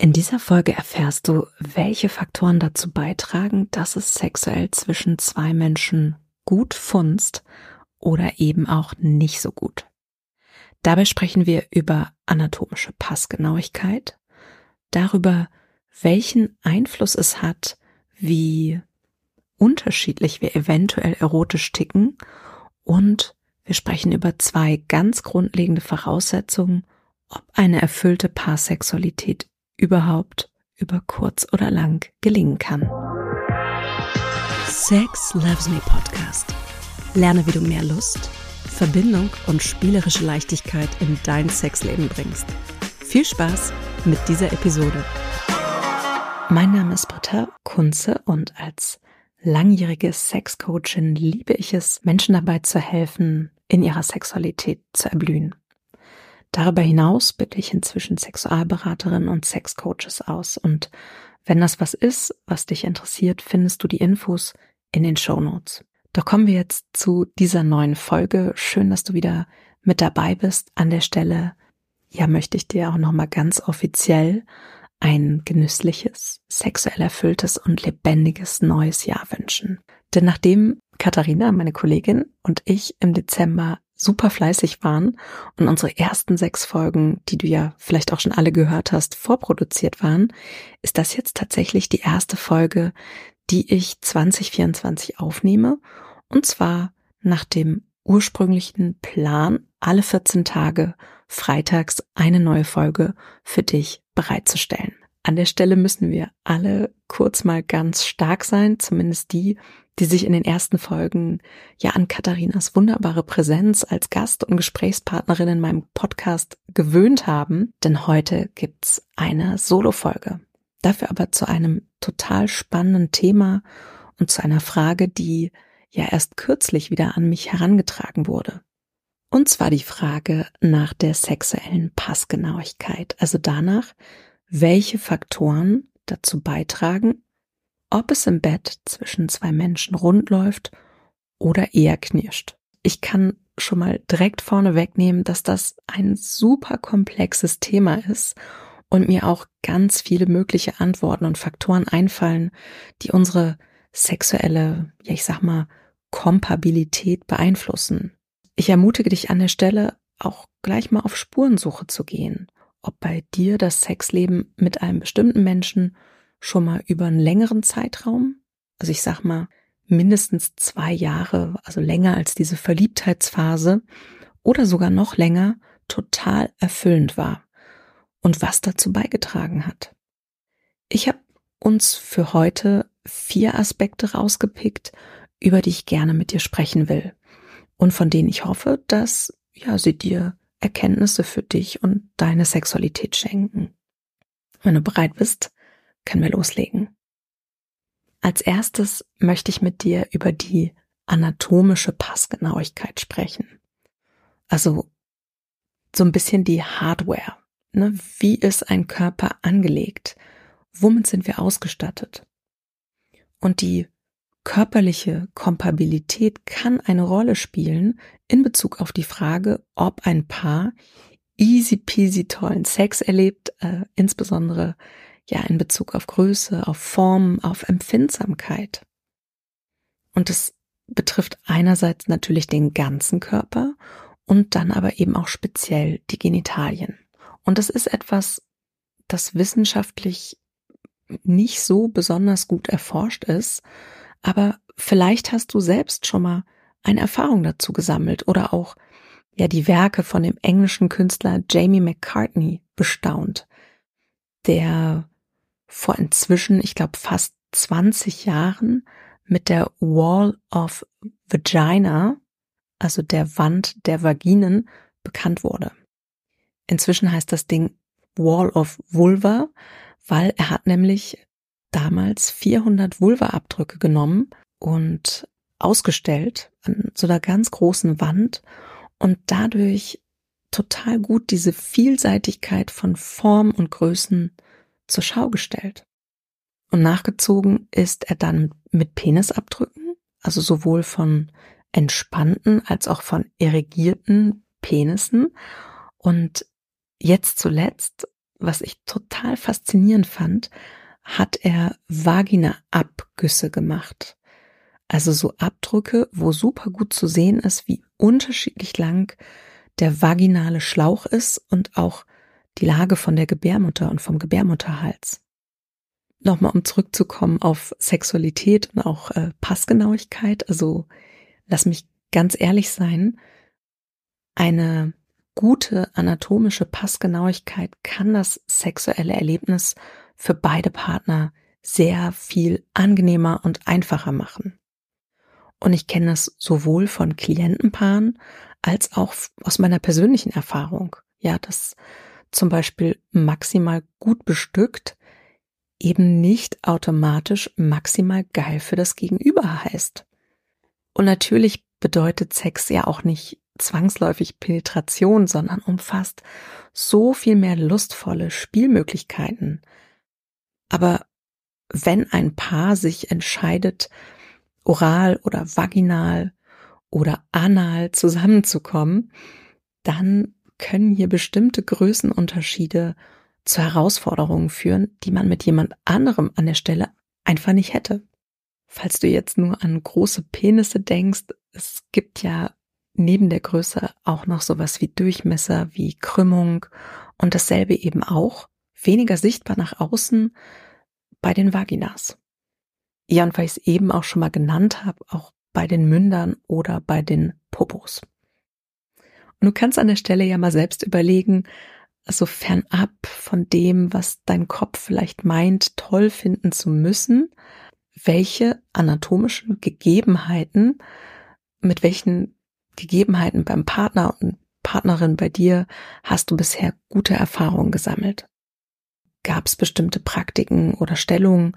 In dieser Folge erfährst du, welche Faktoren dazu beitragen, dass es sexuell zwischen zwei Menschen gut funzt oder eben auch nicht so gut. Dabei sprechen wir über anatomische Passgenauigkeit, darüber, welchen Einfluss es hat, wie unterschiedlich wir eventuell erotisch ticken und wir sprechen über zwei ganz grundlegende Voraussetzungen, ob eine erfüllte Paarsexualität überhaupt über kurz oder lang gelingen kann. Sex Loves Me Podcast. Lerne, wie du mehr Lust, Verbindung und spielerische Leichtigkeit in dein Sexleben bringst. Viel Spaß mit dieser Episode. Mein Name ist Britta Kunze und als langjährige Sexcoachin liebe ich es, Menschen dabei zu helfen, in ihrer Sexualität zu erblühen. Darüber hinaus bitte ich inzwischen Sexualberaterinnen und Sexcoaches aus. Und wenn das was ist, was dich interessiert, findest du die Infos in den Show Notes. Doch kommen wir jetzt zu dieser neuen Folge. Schön, dass du wieder mit dabei bist. An der Stelle, ja, möchte ich dir auch nochmal ganz offiziell ein genüssliches, sexuell erfülltes und lebendiges neues Jahr wünschen. Denn nachdem Katharina, meine Kollegin, und ich im Dezember super fleißig waren und unsere ersten sechs Folgen, die du ja vielleicht auch schon alle gehört hast, vorproduziert waren, ist das jetzt tatsächlich die erste Folge, die ich 2024 aufnehme. Und zwar nach dem ursprünglichen Plan, alle 14 Tage freitags eine neue Folge für dich bereitzustellen. An der Stelle müssen wir alle kurz mal ganz stark sein, zumindest die, die sich in den ersten Folgen ja an Katharinas wunderbare Präsenz als Gast und Gesprächspartnerin in meinem Podcast gewöhnt haben, denn heute gibt's eine Solo-Folge. Dafür aber zu einem total spannenden Thema und zu einer Frage, die ja erst kürzlich wieder an mich herangetragen wurde. Und zwar die Frage nach der sexuellen Passgenauigkeit, also danach, welche Faktoren dazu beitragen, ob es im Bett zwischen zwei Menschen rund läuft oder eher knirscht. Ich kann schon mal direkt vorne wegnehmen, dass das ein super komplexes Thema ist und mir auch ganz viele mögliche Antworten und Faktoren einfallen, die unsere sexuelle, ja ich sag mal, Kompabilität beeinflussen. Ich ermutige dich an der Stelle auch gleich mal auf Spurensuche zu gehen, ob bei dir das Sexleben mit einem bestimmten Menschen schon mal über einen längeren Zeitraum, also ich sag mal mindestens zwei Jahre, also länger als diese Verliebtheitsphase oder sogar noch länger, total erfüllend war und was dazu beigetragen hat. Ich habe uns für heute vier Aspekte rausgepickt, über die ich gerne mit dir sprechen will und von denen ich hoffe, dass ja sie dir Erkenntnisse für dich und deine Sexualität schenken. Wenn du bereit bist, können wir loslegen. Als erstes möchte ich mit dir über die anatomische Passgenauigkeit sprechen. Also so ein bisschen die Hardware. Ne? Wie ist ein Körper angelegt? Womit sind wir ausgestattet? Und die körperliche Kompabilität kann eine Rolle spielen in Bezug auf die Frage, ob ein Paar easy peasy tollen Sex erlebt, äh, insbesondere ja in Bezug auf Größe, auf Form, auf Empfindsamkeit. Und es betrifft einerseits natürlich den ganzen Körper und dann aber eben auch speziell die Genitalien. Und das ist etwas, das wissenschaftlich nicht so besonders gut erforscht ist, aber vielleicht hast du selbst schon mal eine Erfahrung dazu gesammelt oder auch ja die Werke von dem englischen Künstler Jamie McCartney bestaunt, der vor inzwischen, ich glaube, fast 20 Jahren mit der Wall of Vagina, also der Wand der Vaginen, bekannt wurde. Inzwischen heißt das Ding Wall of Vulva, weil er hat nämlich damals 400 Vulva-Abdrücke genommen und ausgestellt an so einer ganz großen Wand und dadurch total gut diese Vielseitigkeit von Form und Größen zur Schau gestellt. Und nachgezogen ist er dann mit Penisabdrücken, also sowohl von entspannten als auch von erregierten Penissen. Und jetzt zuletzt was ich total faszinierend fand, hat er Vagina-Abgüsse gemacht. Also so Abdrücke, wo super gut zu sehen ist, wie unterschiedlich lang der vaginale Schlauch ist und auch die Lage von der Gebärmutter und vom Gebärmutterhals. Nochmal, um zurückzukommen auf Sexualität und auch äh, Passgenauigkeit. Also lass mich ganz ehrlich sein, eine gute anatomische Passgenauigkeit kann das sexuelle Erlebnis für beide Partner sehr viel angenehmer und einfacher machen. Und ich kenne es sowohl von Klientenpaaren als auch aus meiner persönlichen Erfahrung. Ja, dass zum Beispiel maximal gut bestückt eben nicht automatisch maximal geil für das Gegenüber heißt. Und natürlich bedeutet Sex ja auch nicht zwangsläufig Penetration, sondern umfasst so viel mehr lustvolle Spielmöglichkeiten. Aber wenn ein Paar sich entscheidet, oral oder vaginal oder anal zusammenzukommen, dann können hier bestimmte Größenunterschiede zu Herausforderungen führen, die man mit jemand anderem an der Stelle einfach nicht hätte. Falls du jetzt nur an große Penisse denkst, es gibt ja neben der Größe auch noch sowas wie Durchmesser, wie Krümmung und dasselbe eben auch, weniger sichtbar nach außen bei den Vaginas. Ja, und weil ich es eben auch schon mal genannt habe, auch bei den Mündern oder bei den Popos. Und du kannst an der Stelle ja mal selbst überlegen, so fernab von dem, was dein Kopf vielleicht meint, toll finden zu müssen, welche anatomischen Gegebenheiten, mit welchen Gegebenheiten beim Partner und Partnerin bei dir hast du bisher gute Erfahrungen gesammelt? Gab es bestimmte Praktiken oder Stellungen,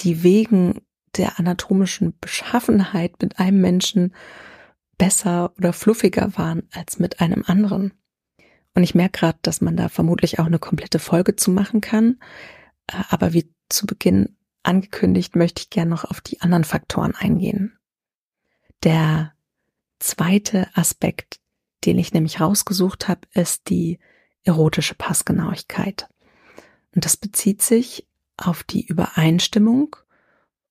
die wegen der anatomischen Beschaffenheit mit einem Menschen besser oder fluffiger waren als mit einem anderen? Und ich merke gerade, dass man da vermutlich auch eine komplette Folge zu machen kann. Äh, aber wie zu Beginn angekündigt, möchte ich gerne noch auf die anderen Faktoren eingehen. Der zweite Aspekt, den ich nämlich rausgesucht habe, ist die erotische Passgenauigkeit. Und das bezieht sich auf die Übereinstimmung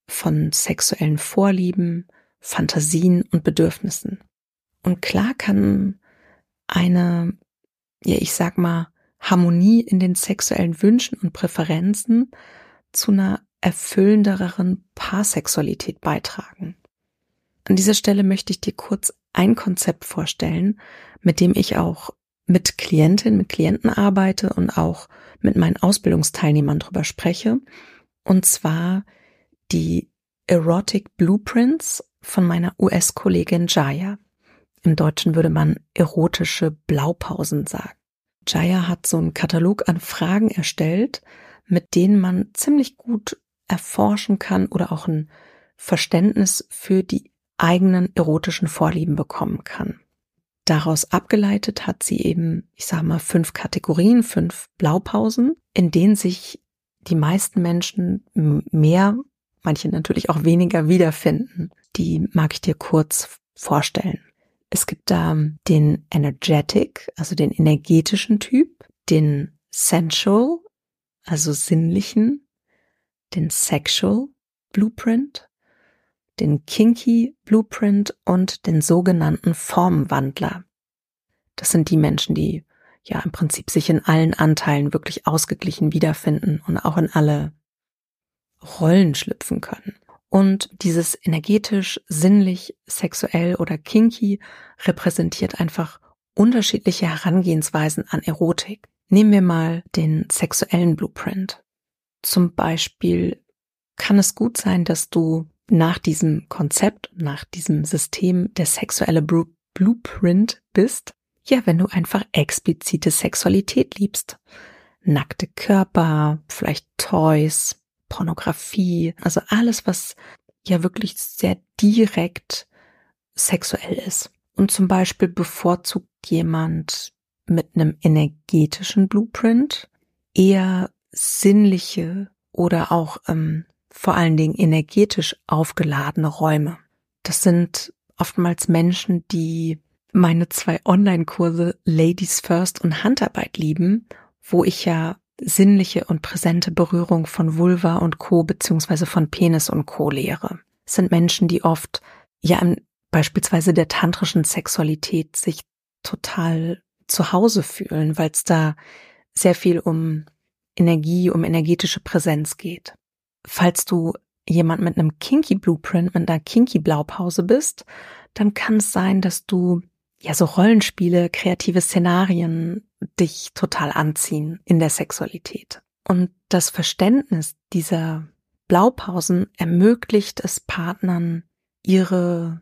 von sexuellen Vorlieben, Fantasien und Bedürfnissen. Und klar kann eine, ja, ich sag mal, Harmonie in den sexuellen Wünschen und Präferenzen zu einer erfüllenderen Paarsexualität beitragen. An dieser Stelle möchte ich dir kurz ein Konzept vorstellen, mit dem ich auch mit Klientinnen, mit Klienten arbeite und auch mit meinen Ausbildungsteilnehmern drüber spreche. Und zwar die Erotic Blueprints von meiner US-Kollegin Jaya. Im Deutschen würde man erotische Blaupausen sagen. Jaya hat so einen Katalog an Fragen erstellt, mit denen man ziemlich gut erforschen kann oder auch ein Verständnis für die eigenen erotischen Vorlieben bekommen kann. Daraus abgeleitet hat sie eben, ich sage mal, fünf Kategorien, fünf Blaupausen, in denen sich die meisten Menschen mehr, manche natürlich auch weniger wiederfinden. Die mag ich dir kurz vorstellen. Es gibt da den Energetic, also den energetischen Typ, den Sensual, also sinnlichen, den Sexual Blueprint, den Kinky Blueprint und den sogenannten Formwandler. Das sind die Menschen, die ja im Prinzip sich in allen Anteilen wirklich ausgeglichen wiederfinden und auch in alle Rollen schlüpfen können. Und dieses energetisch, sinnlich, sexuell oder kinky repräsentiert einfach unterschiedliche Herangehensweisen an Erotik. Nehmen wir mal den sexuellen Blueprint. Zum Beispiel kann es gut sein, dass du nach diesem Konzept, nach diesem System der sexuelle Blueprint bist, ja, wenn du einfach explizite Sexualität liebst. Nackte Körper, vielleicht Toys, Pornografie, also alles, was ja wirklich sehr direkt sexuell ist. Und zum Beispiel bevorzugt jemand mit einem energetischen Blueprint eher sinnliche oder auch ähm, vor allen Dingen energetisch aufgeladene Räume. Das sind oftmals Menschen, die meine zwei Online-Kurse Ladies First und Handarbeit lieben, wo ich ja sinnliche und präsente Berührung von Vulva und Co. beziehungsweise von Penis und Co. lehre. Es sind Menschen, die oft ja in beispielsweise der tantrischen Sexualität sich total zu Hause fühlen, weil es da sehr viel um Energie, um energetische Präsenz geht. Falls du jemand mit einem Kinky Blueprint, mit einer Kinky Blaupause bist, dann kann es sein, dass du ja so Rollenspiele, kreative Szenarien dich total anziehen in der Sexualität. Und das Verständnis dieser Blaupausen ermöglicht es Partnern, ihre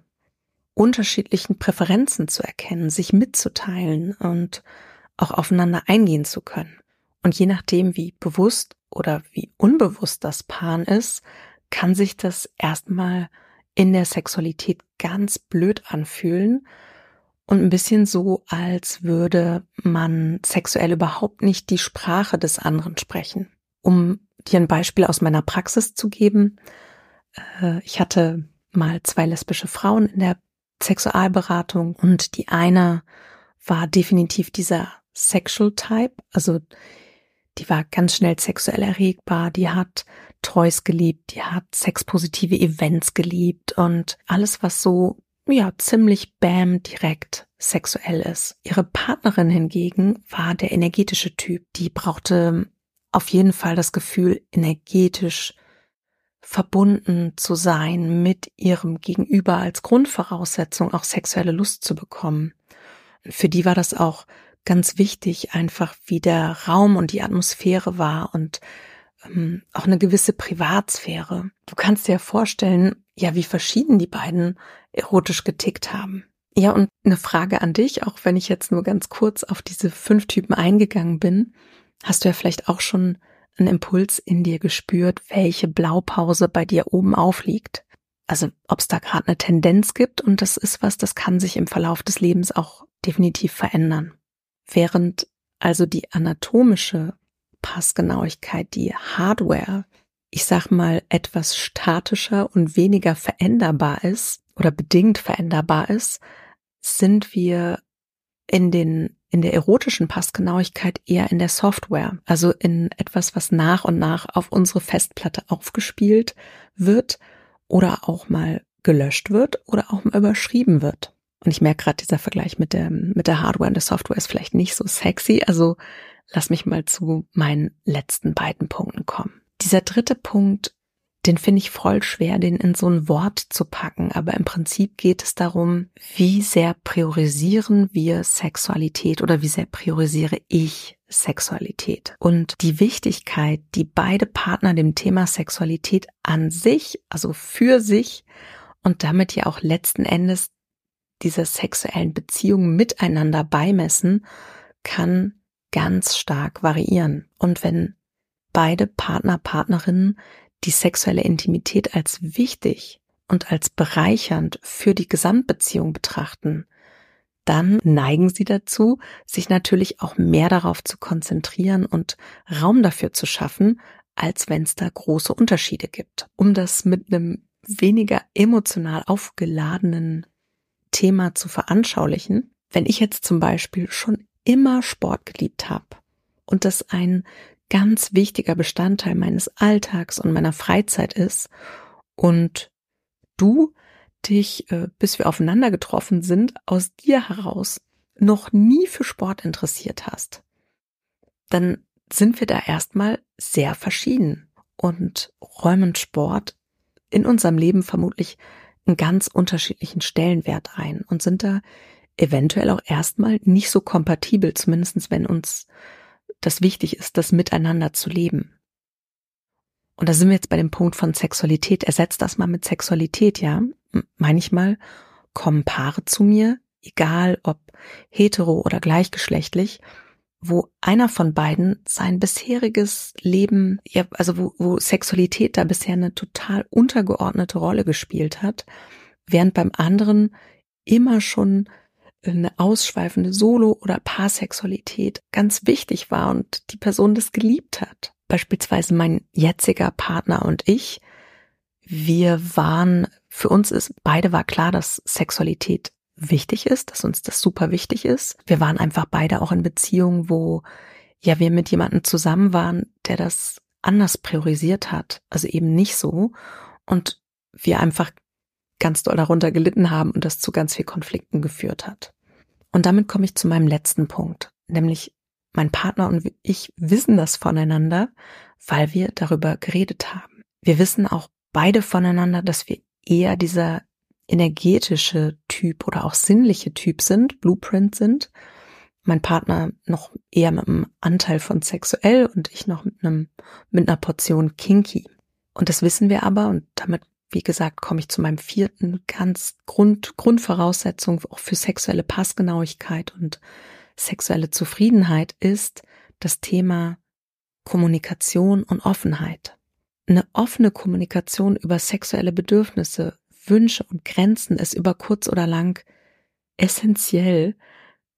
unterschiedlichen Präferenzen zu erkennen, sich mitzuteilen und auch aufeinander eingehen zu können. Und je nachdem, wie bewusst oder wie unbewusst das Paar ist, kann sich das erstmal in der Sexualität ganz blöd anfühlen und ein bisschen so, als würde man sexuell überhaupt nicht die Sprache des anderen sprechen. Um dir ein Beispiel aus meiner Praxis zu geben, äh, ich hatte mal zwei lesbische Frauen in der Sexualberatung und die eine war definitiv dieser Sexual Type, also die war ganz schnell sexuell erregbar, die hat Toys geliebt, die hat sexpositive Events geliebt und alles, was so, ja, ziemlich bam direkt sexuell ist. Ihre Partnerin hingegen war der energetische Typ, die brauchte auf jeden Fall das Gefühl, energetisch verbunden zu sein mit ihrem Gegenüber als Grundvoraussetzung, auch sexuelle Lust zu bekommen. Für die war das auch ganz wichtig, einfach wie der Raum und die Atmosphäre war und ähm, auch eine gewisse Privatsphäre. Du kannst dir vorstellen, ja, wie verschieden die beiden erotisch getickt haben. Ja, und eine Frage an dich, auch wenn ich jetzt nur ganz kurz auf diese fünf Typen eingegangen bin, hast du ja vielleicht auch schon einen Impuls in dir gespürt, welche Blaupause bei dir oben aufliegt. Also ob es da gerade eine Tendenz gibt und das ist was, das kann sich im Verlauf des Lebens auch definitiv verändern. Während also die anatomische Passgenauigkeit, die Hardware, ich sag mal, etwas statischer und weniger veränderbar ist oder bedingt veränderbar ist, sind wir in den in der erotischen Passgenauigkeit eher in der Software, also in etwas, was nach und nach auf unsere Festplatte aufgespielt wird oder auch mal gelöscht wird oder auch mal überschrieben wird. Und ich merke gerade, dieser Vergleich mit der, mit der Hardware und der Software ist vielleicht nicht so sexy. Also lass mich mal zu meinen letzten beiden Punkten kommen. Dieser dritte Punkt den finde ich voll schwer, den in so ein Wort zu packen. Aber im Prinzip geht es darum, wie sehr priorisieren wir Sexualität oder wie sehr priorisiere ich Sexualität und die Wichtigkeit, die beide Partner dem Thema Sexualität an sich, also für sich und damit ja auch letzten Endes dieser sexuellen Beziehung miteinander beimessen, kann ganz stark variieren. Und wenn beide Partner, Partnerinnen die sexuelle Intimität als wichtig und als bereichernd für die Gesamtbeziehung betrachten, dann neigen sie dazu, sich natürlich auch mehr darauf zu konzentrieren und Raum dafür zu schaffen, als wenn es da große Unterschiede gibt. Um das mit einem weniger emotional aufgeladenen Thema zu veranschaulichen, wenn ich jetzt zum Beispiel schon immer Sport geliebt habe und das ein ganz wichtiger Bestandteil meines Alltags und meiner Freizeit ist und du dich, äh, bis wir aufeinander getroffen sind, aus dir heraus noch nie für Sport interessiert hast, dann sind wir da erstmal sehr verschieden und räumen Sport in unserem Leben vermutlich einen ganz unterschiedlichen Stellenwert ein und sind da eventuell auch erstmal nicht so kompatibel, zumindestens wenn uns das wichtig ist, das miteinander zu leben. Und da sind wir jetzt bei dem Punkt von Sexualität. Ersetzt das mal mit Sexualität, ja. Manchmal kommen Paare zu mir, egal ob hetero oder gleichgeschlechtlich, wo einer von beiden sein bisheriges Leben, ja, also wo, wo Sexualität da bisher eine total untergeordnete Rolle gespielt hat, während beim anderen immer schon eine ausschweifende Solo- oder Paarsexualität ganz wichtig war und die Person das geliebt hat. Beispielsweise mein jetziger Partner und ich, wir waren, für uns ist, beide war klar, dass Sexualität wichtig ist, dass uns das super wichtig ist. Wir waren einfach beide auch in Beziehungen, wo ja, wir mit jemandem zusammen waren, der das anders priorisiert hat, also eben nicht so und wir einfach ganz doll darunter gelitten haben und das zu ganz viel Konflikten geführt hat. Und damit komme ich zu meinem letzten Punkt, nämlich mein Partner und ich wissen das voneinander, weil wir darüber geredet haben. Wir wissen auch beide voneinander, dass wir eher dieser energetische Typ oder auch sinnliche Typ sind, Blueprint sind. Mein Partner noch eher mit einem Anteil von sexuell und ich noch mit einem, mit einer Portion kinky. Und das wissen wir aber und damit, wie gesagt, komme ich zu meinem vierten ganz Grund, Grundvoraussetzung auch für sexuelle Passgenauigkeit und sexuelle Zufriedenheit ist das Thema Kommunikation und Offenheit. Eine offene Kommunikation über sexuelle Bedürfnisse, Wünsche und Grenzen ist über kurz oder lang essentiell.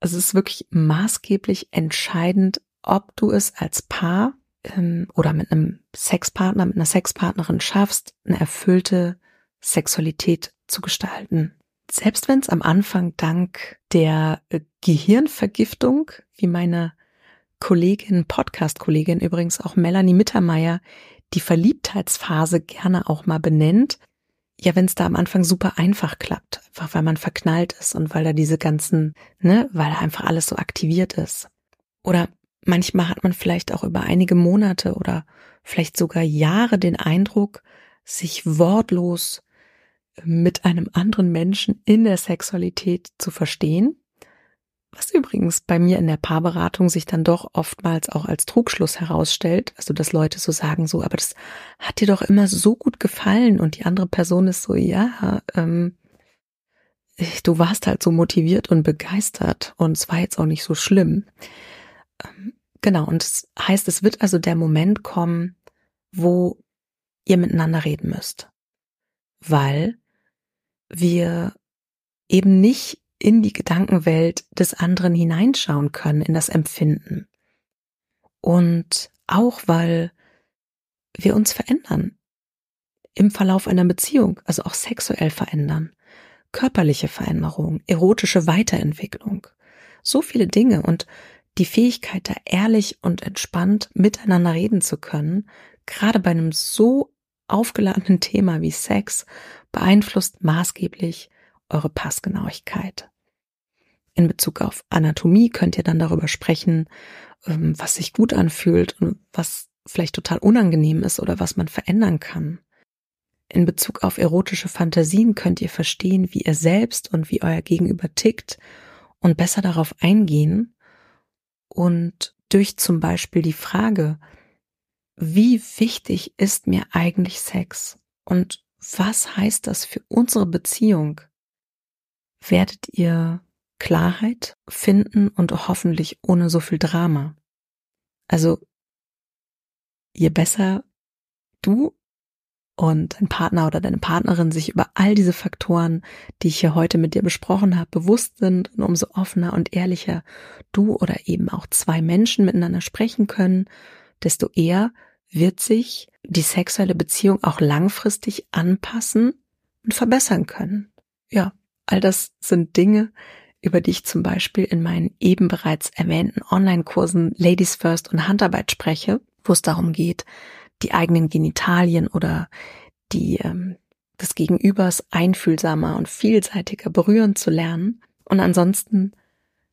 Also es ist wirklich maßgeblich entscheidend, ob du es als Paar ähm, oder mit einem Sexpartner, mit einer Sexpartnerin schaffst, eine erfüllte Sexualität zu gestalten. Selbst wenn es am Anfang dank der äh, Gehirnvergiftung, wie meine Kollegin, Podcast-Kollegin übrigens auch Melanie Mittermeier, die Verliebtheitsphase gerne auch mal benennt. Ja, wenn es da am Anfang super einfach klappt, einfach weil man verknallt ist und weil da diese ganzen, ne, weil da einfach alles so aktiviert ist. Oder manchmal hat man vielleicht auch über einige Monate oder vielleicht sogar Jahre den Eindruck, sich wortlos mit einem anderen Menschen in der Sexualität zu verstehen was übrigens bei mir in der Paarberatung sich dann doch oftmals auch als Trugschluss herausstellt, also dass Leute so sagen, so, aber das hat dir doch immer so gut gefallen und die andere Person ist so, ja, ähm, du warst halt so motiviert und begeistert und es war jetzt auch nicht so schlimm. Ähm, genau, und das heißt, es wird also der Moment kommen, wo ihr miteinander reden müsst, weil wir eben nicht in die Gedankenwelt des anderen hineinschauen können, in das Empfinden. Und auch weil wir uns verändern. Im Verlauf einer Beziehung, also auch sexuell verändern. Körperliche Veränderung, erotische Weiterentwicklung. So viele Dinge und die Fähigkeit, da ehrlich und entspannt miteinander reden zu können, gerade bei einem so aufgeladenen Thema wie Sex, beeinflusst maßgeblich eure Passgenauigkeit. In Bezug auf Anatomie könnt ihr dann darüber sprechen, ähm, was sich gut anfühlt und was vielleicht total unangenehm ist oder was man verändern kann. In Bezug auf erotische Fantasien könnt ihr verstehen, wie ihr selbst und wie euer Gegenüber tickt und besser darauf eingehen und durch zum Beispiel die Frage, wie wichtig ist mir eigentlich Sex und was heißt das für unsere Beziehung, werdet ihr Klarheit finden und hoffentlich ohne so viel Drama. Also je besser du und dein Partner oder deine Partnerin sich über all diese Faktoren, die ich hier heute mit dir besprochen habe, bewusst sind und umso offener und ehrlicher du oder eben auch zwei Menschen miteinander sprechen können, desto eher wird sich die sexuelle Beziehung auch langfristig anpassen und verbessern können. Ja, all das sind Dinge, über die ich zum Beispiel in meinen eben bereits erwähnten Online-Kursen Ladies First und Handarbeit spreche, wo es darum geht, die eigenen Genitalien oder die ähm, des Gegenübers einfühlsamer und vielseitiger berühren zu lernen. Und ansonsten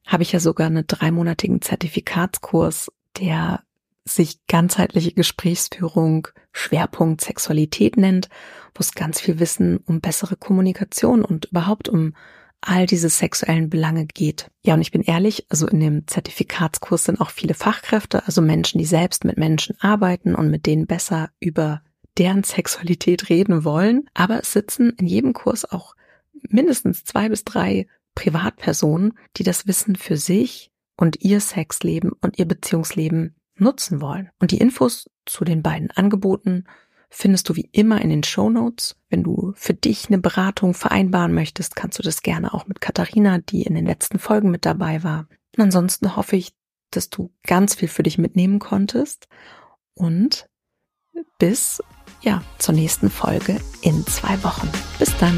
habe ich ja sogar einen dreimonatigen Zertifikatskurs, der sich ganzheitliche Gesprächsführung Schwerpunkt Sexualität nennt, wo es ganz viel Wissen um bessere Kommunikation und überhaupt um all diese sexuellen Belange geht. Ja, und ich bin ehrlich, also in dem Zertifikatskurs sind auch viele Fachkräfte, also Menschen, die selbst mit Menschen arbeiten und mit denen besser über deren Sexualität reden wollen. Aber es sitzen in jedem Kurs auch mindestens zwei bis drei Privatpersonen, die das Wissen für sich und ihr Sexleben und ihr Beziehungsleben nutzen wollen. Und die Infos zu den beiden Angeboten findest du wie immer in den Show Notes. Wenn du für dich eine Beratung vereinbaren möchtest, kannst du das gerne auch mit Katharina, die in den letzten Folgen mit dabei war. Und ansonsten hoffe ich, dass du ganz viel für dich mitnehmen konntest und bis ja zur nächsten Folge in zwei Wochen. Bis dann.